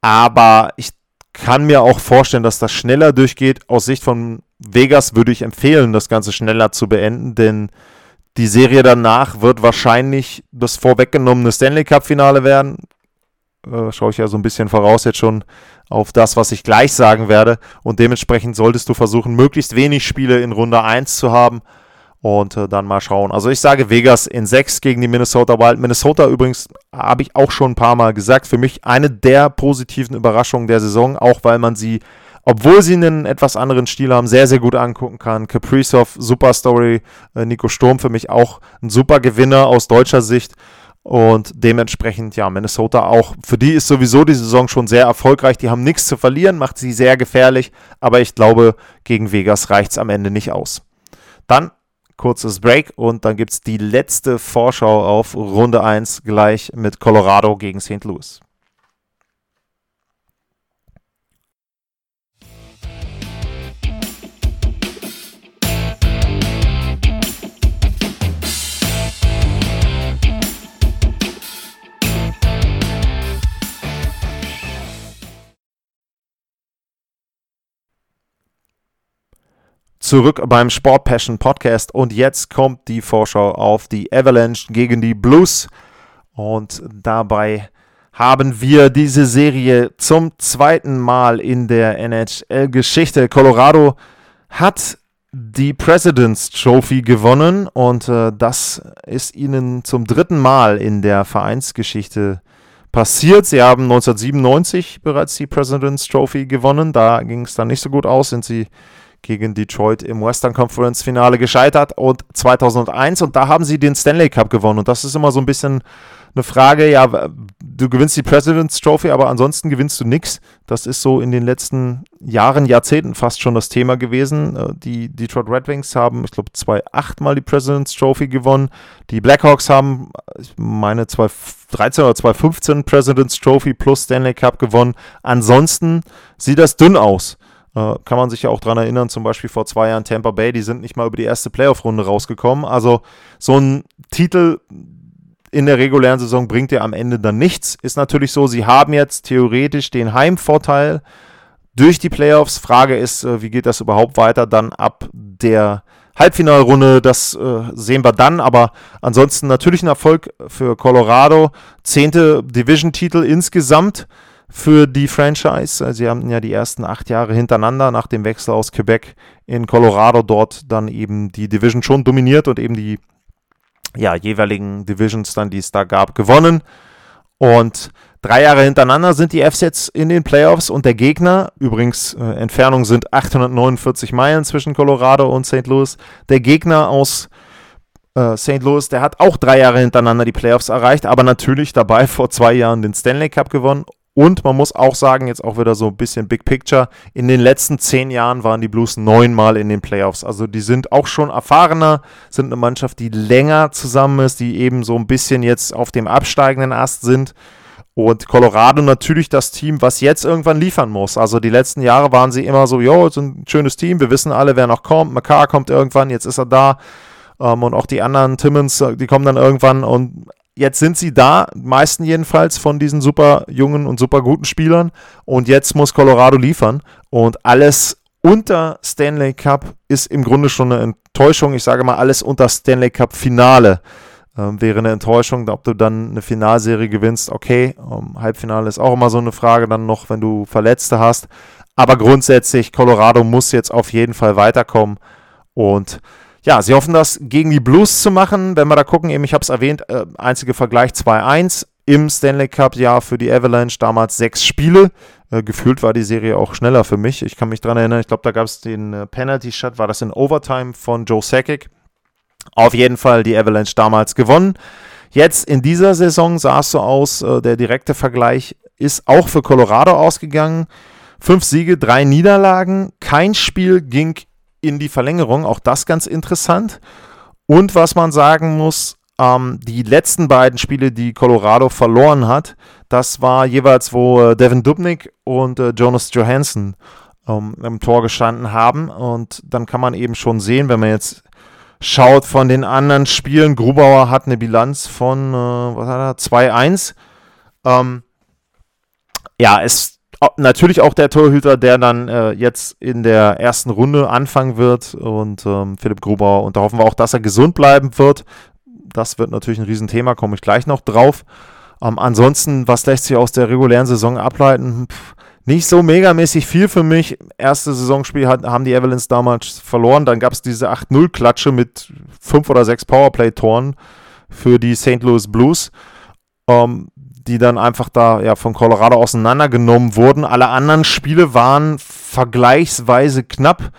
Aber ich kann mir auch vorstellen, dass das schneller durchgeht. Aus Sicht von Vegas würde ich empfehlen, das Ganze schneller zu beenden, denn die Serie danach wird wahrscheinlich das vorweggenommene Stanley Cup-Finale werden. Äh, schaue ich ja so ein bisschen voraus jetzt schon auf das, was ich gleich sagen werde. Und dementsprechend solltest du versuchen, möglichst wenig Spiele in Runde 1 zu haben und äh, dann mal schauen. Also ich sage Vegas in 6 gegen die Minnesota Wild. Minnesota übrigens habe ich auch schon ein paar Mal gesagt, für mich eine der positiven Überraschungen der Saison, auch weil man sie, obwohl sie einen etwas anderen Stil haben, sehr, sehr gut angucken kann. Kaprizov, super Story. Äh, Nico Sturm für mich auch ein super Gewinner aus deutscher Sicht. Und dementsprechend, ja, Minnesota auch. Für die ist sowieso die Saison schon sehr erfolgreich. Die haben nichts zu verlieren, macht sie sehr gefährlich. Aber ich glaube, gegen Vegas reicht es am Ende nicht aus. Dann kurzes Break und dann gibt es die letzte Vorschau auf Runde 1 gleich mit Colorado gegen St. Louis. Zurück beim Sport Passion Podcast und jetzt kommt die Vorschau auf die Avalanche gegen die Blues und dabei haben wir diese Serie zum zweiten Mal in der NHL-Geschichte. Colorado hat die President's Trophy gewonnen und äh, das ist ihnen zum dritten Mal in der Vereinsgeschichte passiert. Sie haben 1997 bereits die President's Trophy gewonnen. Da ging es dann nicht so gut aus, sind sie gegen Detroit im Western Conference Finale gescheitert und 2001 und da haben sie den Stanley Cup gewonnen und das ist immer so ein bisschen eine Frage, ja, du gewinnst die President's Trophy, aber ansonsten gewinnst du nichts. Das ist so in den letzten Jahren, Jahrzehnten fast schon das Thema gewesen. Äh, die Detroit Red Wings haben, ich glaube, 2008 mal die President's Trophy gewonnen. Die Blackhawks haben, ich meine, 2013 oder 2015 President's Trophy plus Stanley Cup gewonnen. Ansonsten sieht das dünn aus. Äh, kann man sich ja auch daran erinnern, zum Beispiel vor zwei Jahren Tampa Bay, die sind nicht mal über die erste Playoff-Runde rausgekommen. Also so ein Titel in der regulären Saison bringt dir am Ende dann nichts. Ist natürlich so, sie haben jetzt theoretisch den Heimvorteil durch die Playoffs. Frage ist, äh, wie geht das überhaupt weiter dann ab der Halbfinalrunde? Das äh, sehen wir dann. Aber ansonsten natürlich ein Erfolg für Colorado. Zehnte Division-Titel insgesamt für die Franchise. Sie haben ja die ersten acht Jahre hintereinander nach dem Wechsel aus Quebec in Colorado dort dann eben die Division schon dominiert und eben die ja, jeweiligen Divisions dann, die es da gab, gewonnen. Und drei Jahre hintereinander sind die Fs jetzt in den Playoffs und der Gegner, übrigens äh, Entfernung sind 849 Meilen zwischen Colorado und St. Louis, der Gegner aus äh, St. Louis, der hat auch drei Jahre hintereinander die Playoffs erreicht, aber natürlich dabei vor zwei Jahren den Stanley Cup gewonnen und man muss auch sagen, jetzt auch wieder so ein bisschen Big Picture, in den letzten zehn Jahren waren die Blues neunmal in den Playoffs. Also die sind auch schon erfahrener, sind eine Mannschaft, die länger zusammen ist, die eben so ein bisschen jetzt auf dem absteigenden Ast sind. Und Colorado natürlich das Team, was jetzt irgendwann liefern muss. Also die letzten Jahre waren sie immer so, jo, ist ein schönes Team, wir wissen alle, wer noch kommt. McCarr kommt irgendwann, jetzt ist er da. Ähm, und auch die anderen Timmons, die kommen dann irgendwann. Und jetzt sind sie da, meisten jedenfalls von diesen super jungen und super guten Spielern. Und jetzt muss Colorado liefern. Und alles unter Stanley Cup ist im Grunde schon eine Enttäuschung. Ich sage mal, alles unter Stanley Cup Finale ähm, wäre eine Enttäuschung. Ob du dann eine Finalserie gewinnst, okay. Ähm, Halbfinale ist auch immer so eine Frage, dann noch, wenn du Verletzte hast. Aber grundsätzlich, Colorado muss jetzt auf jeden Fall weiterkommen. Und ja, sie hoffen das gegen die Blues zu machen. Wenn wir da gucken, eben, ich habe es erwähnt, äh, einziger Vergleich 2-1 im Stanley Cup-Jahr für die Avalanche, damals sechs Spiele. Äh, gefühlt war die Serie auch schneller für mich. Ich kann mich daran erinnern, ich glaube, da gab es den äh, Penalty-Shot, war das in Overtime von Joe Sakic. Auf jeden Fall die Avalanche damals gewonnen. Jetzt in dieser Saison sah es so aus, äh, der direkte Vergleich ist auch für Colorado ausgegangen. Fünf Siege, drei Niederlagen. Kein Spiel ging in die Verlängerung. Auch das ganz interessant. Und was man sagen muss, ähm, die letzten beiden Spiele, die Colorado verloren hat, das war jeweils, wo äh, Devin Dubnik und äh, Jonas Johansson ähm, im Tor gestanden haben. Und dann kann man eben schon sehen, wenn man jetzt schaut von den anderen Spielen, Grubauer hat eine Bilanz von äh, was hat er, 2-1. Ähm, ja, ist natürlich auch der Torhüter, der dann äh, jetzt in der ersten Runde anfangen wird und ähm, Philipp Grubauer. Und da hoffen wir auch, dass er gesund bleiben wird. Das wird natürlich ein Riesenthema, komme ich gleich noch drauf. Ähm, ansonsten, was lässt sich aus der regulären Saison ableiten? Pff, nicht so megamäßig viel für mich. Erste Saisonspiel hat, haben die Avalanche damals verloren. Dann gab es diese 8-0-Klatsche mit fünf oder sechs Powerplay-Toren für die St. Louis Blues, ähm, die dann einfach da ja, von Colorado auseinandergenommen wurden. Alle anderen Spiele waren vergleichsweise knapp.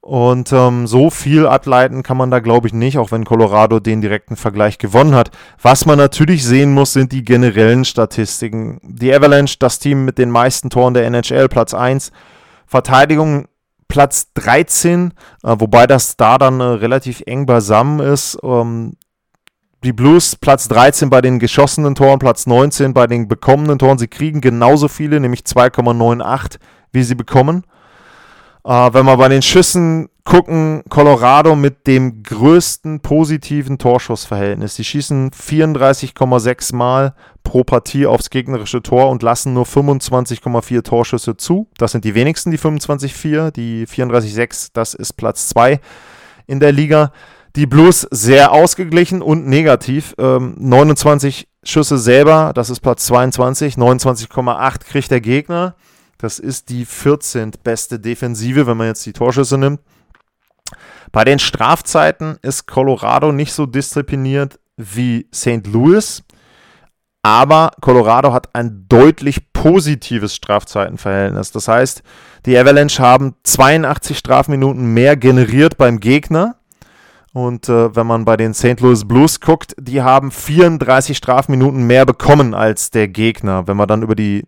Und ähm, so viel ableiten kann man da, glaube ich, nicht, auch wenn Colorado den direkten Vergleich gewonnen hat. Was man natürlich sehen muss, sind die generellen Statistiken. Die Avalanche, das Team mit den meisten Toren der NHL, Platz 1. Verteidigung Platz 13, äh, wobei das da dann äh, relativ eng beisammen ist. Ähm, die Blues Platz 13 bei den geschossenen Toren, Platz 19 bei den bekommenen Toren. Sie kriegen genauso viele, nämlich 2,98, wie sie bekommen. Äh, wenn wir bei den Schüssen gucken, Colorado mit dem größten positiven Torschussverhältnis. Sie schießen 34,6 Mal pro Partie aufs gegnerische Tor und lassen nur 25,4 Torschüsse zu. Das sind die wenigsten, die 25,4. Die 34,6, das ist Platz 2 in der Liga. Die Blues sehr ausgeglichen und negativ. Ähm, 29 Schüsse selber, das ist Platz 22. 29,8 kriegt der Gegner. Das ist die 14. beste Defensive, wenn man jetzt die Torschüsse nimmt. Bei den Strafzeiten ist Colorado nicht so diszipliniert wie St. Louis, aber Colorado hat ein deutlich positives Strafzeitenverhältnis. Das heißt, die Avalanche haben 82 Strafminuten mehr generiert beim Gegner. Und äh, wenn man bei den St. Louis Blues guckt, die haben 34 Strafminuten mehr bekommen als der Gegner. Wenn wir dann über die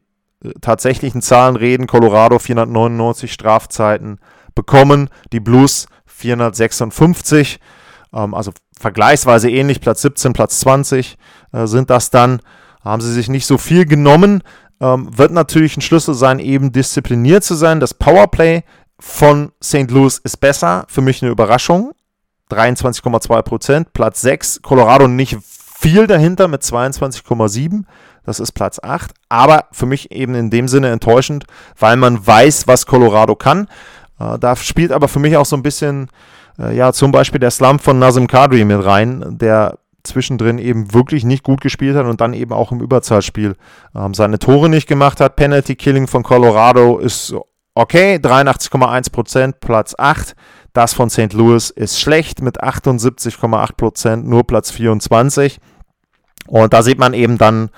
tatsächlichen Zahlen reden, Colorado 499 Strafzeiten bekommen, die Blues 456, ähm, also vergleichsweise ähnlich, Platz 17, Platz 20 äh, sind das dann, haben sie sich nicht so viel genommen, ähm, wird natürlich ein Schlüssel sein, eben diszipliniert zu sein. Das Powerplay von St. Louis ist besser, für mich eine Überraschung, 23,2 Prozent, Platz 6, Colorado nicht viel dahinter mit 22,7. Das ist Platz 8. Aber für mich eben in dem Sinne enttäuschend, weil man weiß, was Colorado kann. Äh, da spielt aber für mich auch so ein bisschen, äh, ja, zum Beispiel der Slump von Nazim Kadri mit rein, der zwischendrin eben wirklich nicht gut gespielt hat und dann eben auch im Überzahlspiel ähm, seine Tore nicht gemacht hat. Penalty Killing von Colorado ist okay, 83,1%, Platz 8. Das von St. Louis ist schlecht mit 78,8%, nur Platz 24. Und da sieht man eben dann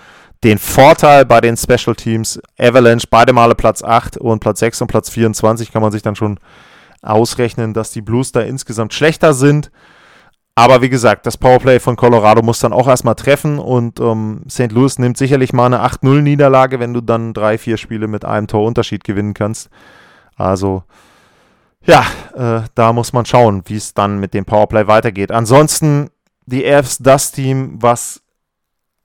den Vorteil bei den Special Teams. Avalanche beide Male Platz 8 und Platz 6 und Platz 24 kann man sich dann schon ausrechnen, dass die Blues da insgesamt schlechter sind. Aber wie gesagt, das Powerplay von Colorado muss dann auch erstmal treffen und ähm, St. Louis nimmt sicherlich mal eine 8-0-Niederlage, wenn du dann drei, vier Spiele mit einem Torunterschied gewinnen kannst. Also, ja, äh, da muss man schauen, wie es dann mit dem Powerplay weitergeht. Ansonsten, die Avs, das Team, was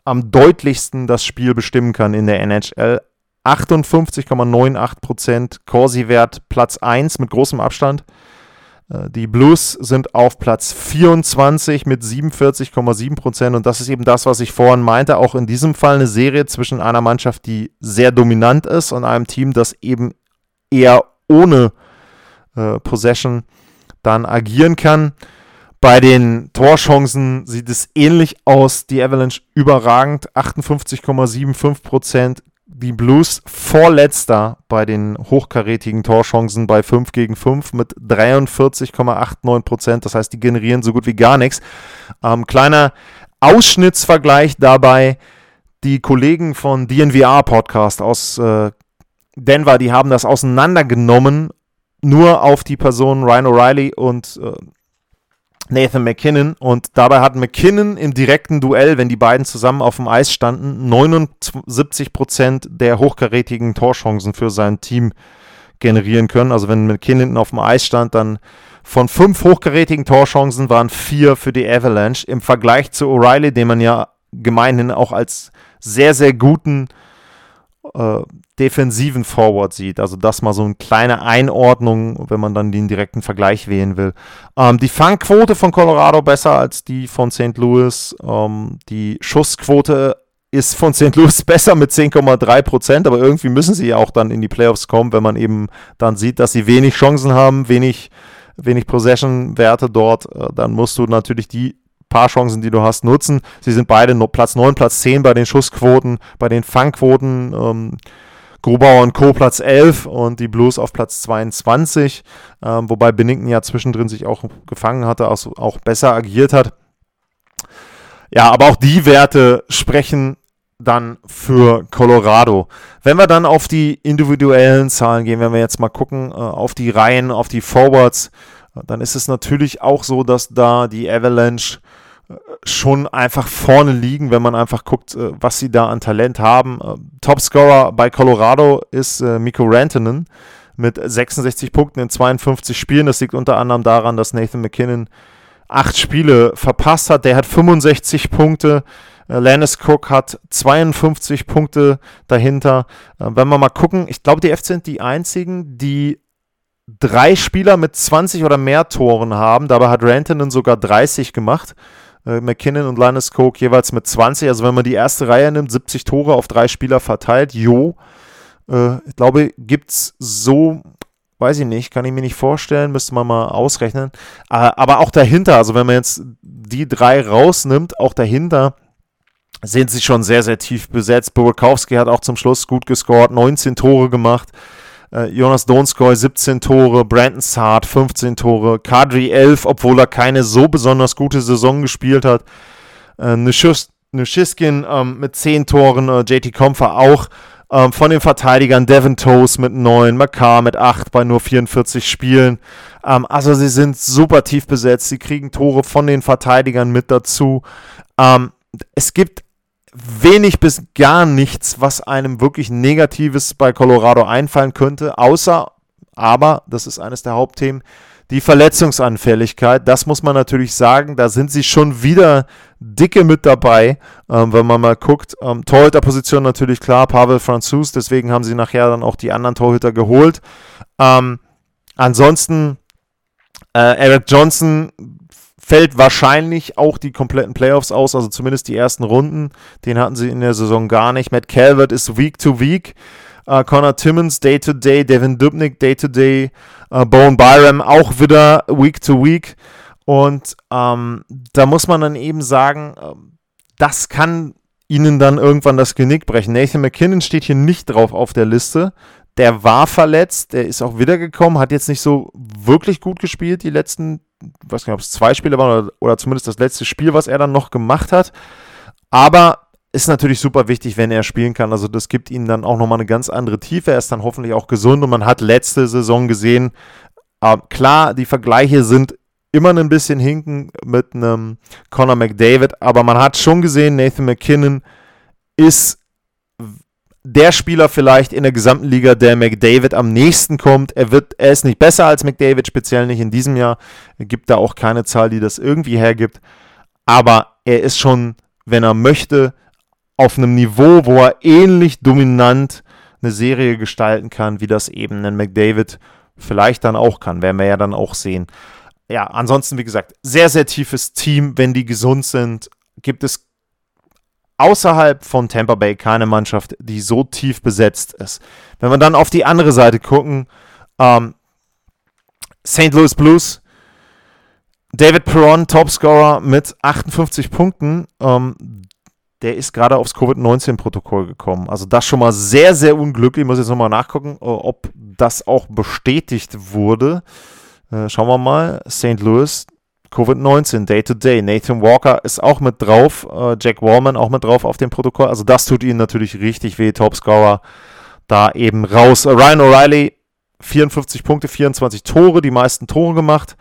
am deutlichsten das Spiel bestimmen kann in der NHL. 58,98% Corsi-Wert Platz 1 mit großem Abstand. Äh, die Blues sind auf Platz 24 mit 47,7% und das ist eben das, was ich vorhin meinte. Auch in diesem Fall eine Serie zwischen einer Mannschaft, die sehr dominant ist und einem Team, das eben eher ohne äh, Possession dann agieren kann. Bei den Torchancen sieht es ähnlich aus. Die Avalanche überragend, 58,75% Die Blues vorletzter bei den hochkarätigen Torchancen bei 5 gegen 5 mit 43,89% Das heißt, die generieren so gut wie gar nichts. Ähm, kleiner Ausschnittsvergleich dabei. Die Kollegen von DNVR Podcast aus äh, Denver, die haben das auseinandergenommen, nur auf die Personen Ryan O'Reilly und äh, Nathan McKinnon. Und dabei hat McKinnon im direkten Duell, wenn die beiden zusammen auf dem Eis standen, 79 Prozent der hochkarätigen Torchancen für sein Team generieren können. Also wenn McKinnon auf dem Eis stand, dann von fünf hochgerätigen Torchancen waren vier für die Avalanche. Im Vergleich zu O'Reilly, den man ja gemeinhin auch als sehr, sehr guten äh, defensiven Forward sieht. Also das mal so eine kleine Einordnung, wenn man dann den direkten Vergleich wählen will. Ähm, die Fangquote von Colorado besser als die von St. Louis. Ähm, die Schussquote ist von St. Louis besser mit 10,3 Prozent, aber irgendwie müssen sie ja auch dann in die Playoffs kommen, wenn man eben dann sieht, dass sie wenig Chancen haben, wenig, wenig Possession-Werte dort. Äh, dann musst du natürlich die paar Chancen, die du hast, nutzen. Sie sind beide Platz 9, Platz 10 bei den Schussquoten, bei den Fangquoten. Ähm, Grubauer und Co. Platz 11 und die Blues auf Platz 22, ähm, wobei Binnington ja zwischendrin sich auch gefangen hatte, auch, auch besser agiert hat. Ja, aber auch die Werte sprechen dann für Colorado. Wenn wir dann auf die individuellen Zahlen gehen, wenn wir jetzt mal gucken, äh, auf die Reihen, auf die Forwards, dann ist es natürlich auch so, dass da die Avalanche schon einfach vorne liegen, wenn man einfach guckt, äh, was sie da an Talent haben. Topscorer bei Colorado ist Mikko Rantanen mit 66 Punkten in 52 Spielen. Das liegt unter anderem daran, dass Nathan McKinnon acht Spiele verpasst hat. Der hat 65 Punkte. Äh, Lannis Cook hat 52 Punkte dahinter. Äh, wenn wir mal gucken, ich glaube, die F sind die einzigen, die drei Spieler mit 20 oder mehr Toren haben. Dabei hat Rantanen sogar 30 gemacht. Äh, McKinnon und Cook jeweils mit 20. Also wenn man die erste Reihe nimmt, 70 Tore auf drei Spieler verteilt. Jo, ich glaube, gibt es so weiß ich nicht, kann ich mir nicht vorstellen, müsste man mal ausrechnen. Aber auch dahinter, also wenn man jetzt die drei rausnimmt, auch dahinter sind sie schon sehr, sehr tief besetzt. Burkowski hat auch zum Schluss gut gescored, 19 Tore gemacht. Äh, Jonas Donskoy 17 Tore, Brandon Saad 15 Tore, Kadri 11, obwohl er keine so besonders gute Saison gespielt hat. Äh, Nischiskin ähm, mit 10 Toren, äh, JT Comfer auch. Ähm, von den Verteidigern Devin Toes mit 9, Makar mit 8 bei nur 44 Spielen. Ähm, also sie sind super tief besetzt. Sie kriegen Tore von den Verteidigern mit dazu. Ähm, es gibt wenig bis gar nichts, was einem wirklich Negatives bei Colorado einfallen könnte, außer, aber, das ist eines der Hauptthemen, die Verletzungsanfälligkeit, das muss man natürlich sagen, da sind sie schon wieder dicke mit dabei, ähm, wenn man mal guckt. Ähm, Torhüterposition natürlich klar, Pavel Franzus, deswegen haben sie nachher dann auch die anderen Torhüter geholt. Ähm, ansonsten äh, Eric Johnson fällt wahrscheinlich auch die kompletten Playoffs aus, also zumindest die ersten Runden. Den hatten sie in der Saison gar nicht. Matt Calvert ist Week to Week. Uh, Connor Timmons Day to Day, Devin Dubnik Day to Day, uh, Bowen Byram auch wieder Week to Week. Und ähm, da muss man dann eben sagen, äh, das kann ihnen dann irgendwann das Genick brechen. Nathan McKinnon steht hier nicht drauf auf der Liste. Der war verletzt, der ist auch wiedergekommen, hat jetzt nicht so wirklich gut gespielt, die letzten, weiß nicht, ob es zwei Spiele waren oder, oder zumindest das letzte Spiel, was er dann noch gemacht hat. Aber ist natürlich super wichtig, wenn er spielen kann. Also das gibt ihm dann auch nochmal eine ganz andere Tiefe. Er ist dann hoffentlich auch gesund und man hat letzte Saison gesehen, äh, klar, die Vergleiche sind immer ein bisschen hinken mit einem Conor McDavid, aber man hat schon gesehen, Nathan McKinnon ist der Spieler vielleicht in der gesamten Liga, der McDavid am nächsten kommt. Er wird, er ist nicht besser als McDavid, speziell nicht in diesem Jahr. Er gibt da auch keine Zahl, die das irgendwie hergibt. Aber er ist schon, wenn er möchte, auf einem Niveau, wo er ähnlich dominant eine Serie gestalten kann, wie das eben ein McDavid vielleicht dann auch kann. Werden wir ja dann auch sehen. Ja, ansonsten, wie gesagt, sehr, sehr tiefes Team. Wenn die gesund sind, gibt es außerhalb von Tampa Bay keine Mannschaft, die so tief besetzt ist. Wenn wir dann auf die andere Seite gucken, ähm, St. Louis Blues, David Perron, Topscorer mit 58 Punkten. Ähm, der ist gerade aufs Covid-19-Protokoll gekommen. Also das schon mal sehr, sehr unglücklich. Ich muss jetzt nochmal nachgucken, äh, ob das auch bestätigt wurde. Äh, schauen wir mal. St. Louis, Covid-19, Day-to-Day. Nathan Walker ist auch mit drauf. Äh, Jack Wallman auch mit drauf auf dem Protokoll. Also das tut ihnen natürlich richtig weh. Topscorer da eben raus. Ryan O'Reilly, 54 Punkte, 24 Tore, die meisten Tore gemacht.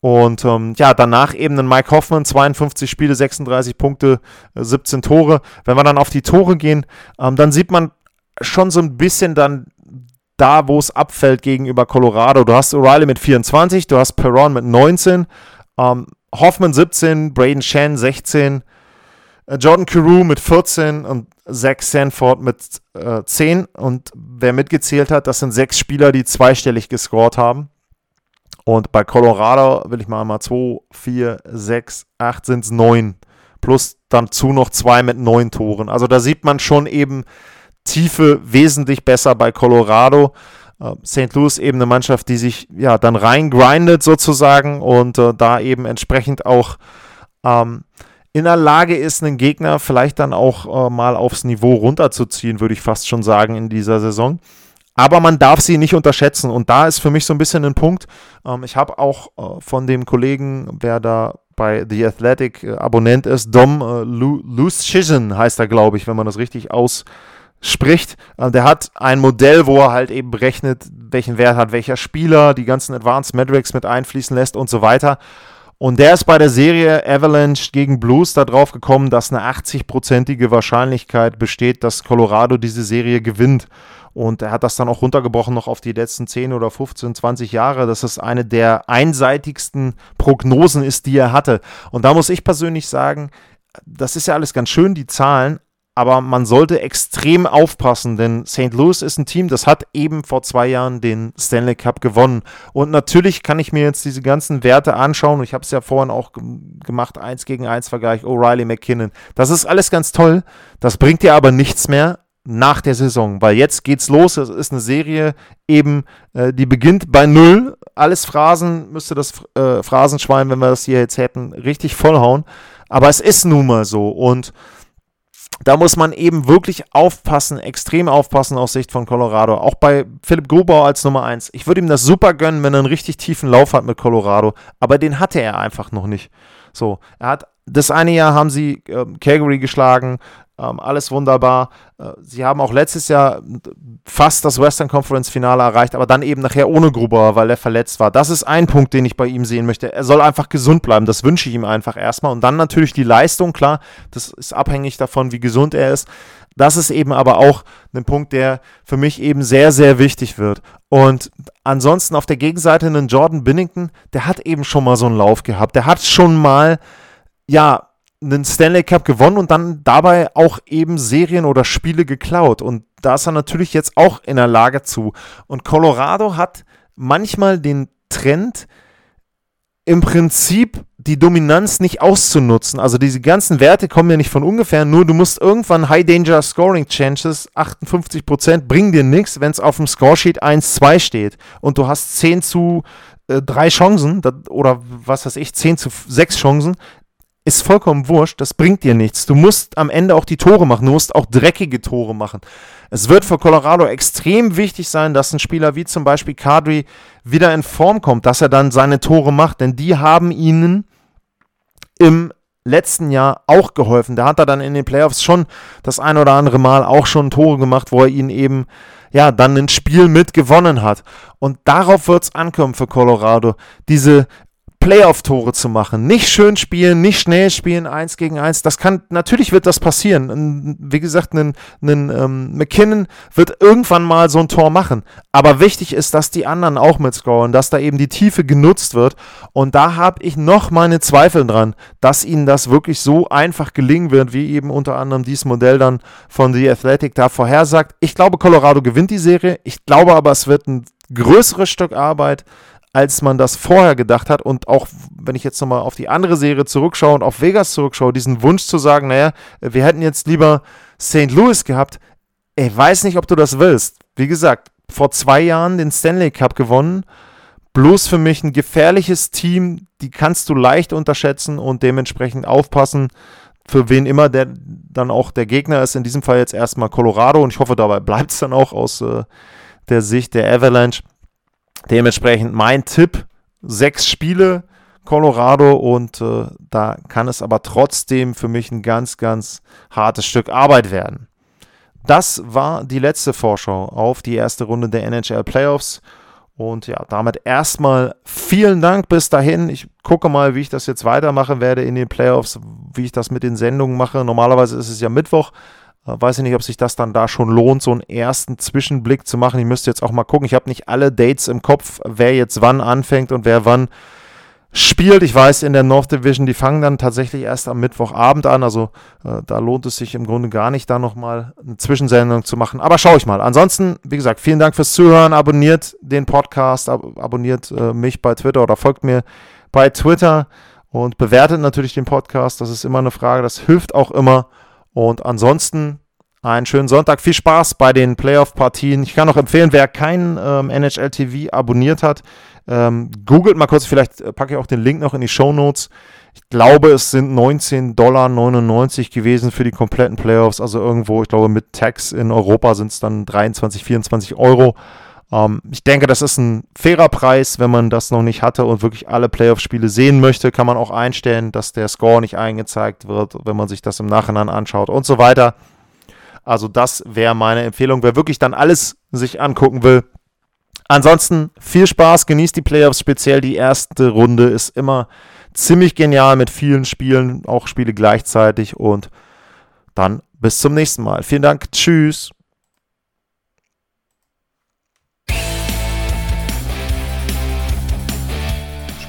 Und ähm, ja, danach eben ein Mike Hoffman, 52 Spiele, 36 Punkte, 17 äh, Tore. Wenn wir dann auf die Tore gehen, ähm, dann sieht man schon so ein bisschen dann da, wo es abfällt gegenüber Colorado. Du hast O'Reilly mit 24, du hast Perron mit 19, ähm, Hoffman 17, Braden Shan 16, äh, Jordan Carew mit 14 und Zach Sanford mit äh, 10. Und wer mitgezählt hat, das sind sechs Spieler, die zweistellig gescored haben. Und bei Colorado will ich mal einmal 2, 4, 6, 8 sind es 9. Plus dann zu noch zwei mit neun Toren. Also da sieht man schon eben Tiefe wesentlich besser bei Colorado. Uh, St. Louis eben eine Mannschaft, die sich ja dann reingrindet sozusagen und uh, da eben entsprechend auch ähm, in der Lage ist, einen Gegner vielleicht dann auch äh, mal aufs Niveau runterzuziehen, würde ich fast schon sagen, in dieser Saison. Aber man darf sie nicht unterschätzen. Und da ist für mich so ein bisschen ein Punkt. Ähm, ich habe auch äh, von dem Kollegen, wer da bei The Athletic äh, Abonnent ist, Dom äh, Lucian heißt er, glaube ich, wenn man das richtig ausspricht. Äh, der hat ein Modell, wo er halt eben berechnet, welchen Wert hat welcher Spieler, die ganzen Advanced Metrics mit einfließen lässt und so weiter. Und der ist bei der Serie Avalanche gegen Blues darauf gekommen, dass eine 80-prozentige Wahrscheinlichkeit besteht, dass Colorado diese Serie gewinnt. Und er hat das dann auch runtergebrochen noch auf die letzten 10 oder 15, 20 Jahre, dass es eine der einseitigsten Prognosen ist, die er hatte. Und da muss ich persönlich sagen, das ist ja alles ganz schön, die Zahlen, aber man sollte extrem aufpassen, denn St. Louis ist ein Team, das hat eben vor zwei Jahren den Stanley Cup gewonnen. Und natürlich kann ich mir jetzt diese ganzen Werte anschauen. Ich habe es ja vorhin auch gemacht, 1 gegen 1 Vergleich, O'Reilly, McKinnon. Das ist alles ganz toll. Das bringt dir aber nichts mehr nach der Saison, weil jetzt geht's los. Es ist eine Serie eben, äh, die beginnt bei Null. Alles Phrasen, müsste das äh, Phrasenschwein, wenn wir das hier jetzt hätten, richtig vollhauen. Aber es ist nun mal so. Und da muss man eben wirklich aufpassen, extrem aufpassen aus Sicht von Colorado. Auch bei Philipp Grubauer als Nummer 1. Ich würde ihm das super gönnen, wenn er einen richtig tiefen Lauf hat mit Colorado. Aber den hatte er einfach noch nicht. So, er hat das eine Jahr haben sie äh, Calgary geschlagen, ähm, alles wunderbar. Äh, sie haben auch letztes Jahr fast das Western Conference Finale erreicht, aber dann eben nachher ohne Gruber, weil er verletzt war. Das ist ein Punkt, den ich bei ihm sehen möchte. Er soll einfach gesund bleiben. Das wünsche ich ihm einfach erstmal. Und dann natürlich die Leistung, klar, das ist abhängig davon, wie gesund er ist. Das ist eben aber auch ein Punkt, der für mich eben sehr, sehr wichtig wird. Und ansonsten auf der Gegenseite einen Jordan Binnington, der hat eben schon mal so einen Lauf gehabt. Der hat schon mal, ja, einen Stanley Cup gewonnen und dann dabei auch eben Serien oder Spiele geklaut. Und da ist er natürlich jetzt auch in der Lage zu. Und Colorado hat manchmal den Trend, im Prinzip die Dominanz nicht auszunutzen. Also diese ganzen Werte kommen ja nicht von ungefähr, nur du musst irgendwann High Danger Scoring Chances, 58%, bringen dir nichts, wenn es auf dem Scoresheet 1-2 steht und du hast 10 zu äh, 3 Chancen oder was weiß ich, 10 zu 6 Chancen, ist vollkommen wurscht, das bringt dir nichts. Du musst am Ende auch die Tore machen, du musst auch dreckige Tore machen. Es wird für Colorado extrem wichtig sein, dass ein Spieler wie zum Beispiel Kadri wieder in Form kommt, dass er dann seine Tore macht, denn die haben ihnen im letzten Jahr auch geholfen. Da hat er dann in den Playoffs schon das ein oder andere Mal auch schon Tore gemacht, wo er ihn eben ja dann ein Spiel mit gewonnen hat. Und darauf wird es ankommen für Colorado, diese Playoff-Tore zu machen. Nicht schön spielen, nicht schnell spielen, eins gegen eins. Das kann, natürlich wird das passieren. Wie gesagt, ein, ein ähm, McKinnon wird irgendwann mal so ein Tor machen. Aber wichtig ist, dass die anderen auch mitscoren, dass da eben die Tiefe genutzt wird. Und da habe ich noch meine Zweifel dran, dass ihnen das wirklich so einfach gelingen wird, wie eben unter anderem dieses Modell dann von The Athletic da vorhersagt. Ich glaube, Colorado gewinnt die Serie. Ich glaube aber, es wird ein größeres Stück Arbeit als man das vorher gedacht hat. Und auch, wenn ich jetzt nochmal auf die andere Serie zurückschaue und auf Vegas zurückschaue, diesen Wunsch zu sagen, naja, wir hätten jetzt lieber St. Louis gehabt. Ich weiß nicht, ob du das willst. Wie gesagt, vor zwei Jahren den Stanley Cup gewonnen. Bloß für mich ein gefährliches Team, die kannst du leicht unterschätzen und dementsprechend aufpassen, für wen immer der dann auch der Gegner ist. In diesem Fall jetzt erstmal Colorado und ich hoffe, dabei bleibt es dann auch aus äh, der Sicht der Avalanche. Dementsprechend mein Tipp: sechs Spiele, Colorado und äh, da kann es aber trotzdem für mich ein ganz, ganz hartes Stück Arbeit werden. Das war die letzte Vorschau auf die erste Runde der NHL Playoffs. Und ja, damit erstmal vielen Dank bis dahin. Ich gucke mal, wie ich das jetzt weitermachen werde in den Playoffs, wie ich das mit den Sendungen mache. Normalerweise ist es ja Mittwoch, weiß ich nicht, ob sich das dann da schon lohnt, so einen ersten Zwischenblick zu machen. Ich müsste jetzt auch mal gucken. Ich habe nicht alle Dates im Kopf, wer jetzt wann anfängt und wer wann spielt. Ich weiß, in der North Division, die fangen dann tatsächlich erst am Mittwochabend an. Also äh, da lohnt es sich im Grunde gar nicht, da nochmal eine Zwischensendung zu machen. Aber schaue ich mal. Ansonsten, wie gesagt, vielen Dank fürs Zuhören. Abonniert den Podcast, ab abonniert äh, mich bei Twitter oder folgt mir bei Twitter und bewertet natürlich den Podcast. Das ist immer eine Frage. Das hilft auch immer. Und ansonsten einen schönen Sonntag. Viel Spaß bei den Playoff-Partien. Ich kann auch empfehlen, wer kein ähm, NHL TV abonniert hat, ähm, googelt mal kurz, vielleicht äh, packe ich auch den Link noch in die Show Notes. Ich glaube, es sind 19,99 Dollar gewesen für die kompletten Playoffs. Also irgendwo, ich glaube, mit Tax in Europa sind es dann 23, 24 Euro. Ähm, ich denke, das ist ein fairer Preis, wenn man das noch nicht hatte und wirklich alle Playoff-Spiele sehen möchte. Kann man auch einstellen, dass der Score nicht eingezeigt wird, wenn man sich das im Nachhinein anschaut und so weiter. Also das wäre meine Empfehlung. Wer wirklich dann alles sich angucken will, Ansonsten viel Spaß, genießt die Playoffs, speziell die erste Runde ist immer ziemlich genial mit vielen Spielen, auch Spiele gleichzeitig und dann bis zum nächsten Mal. Vielen Dank, tschüss.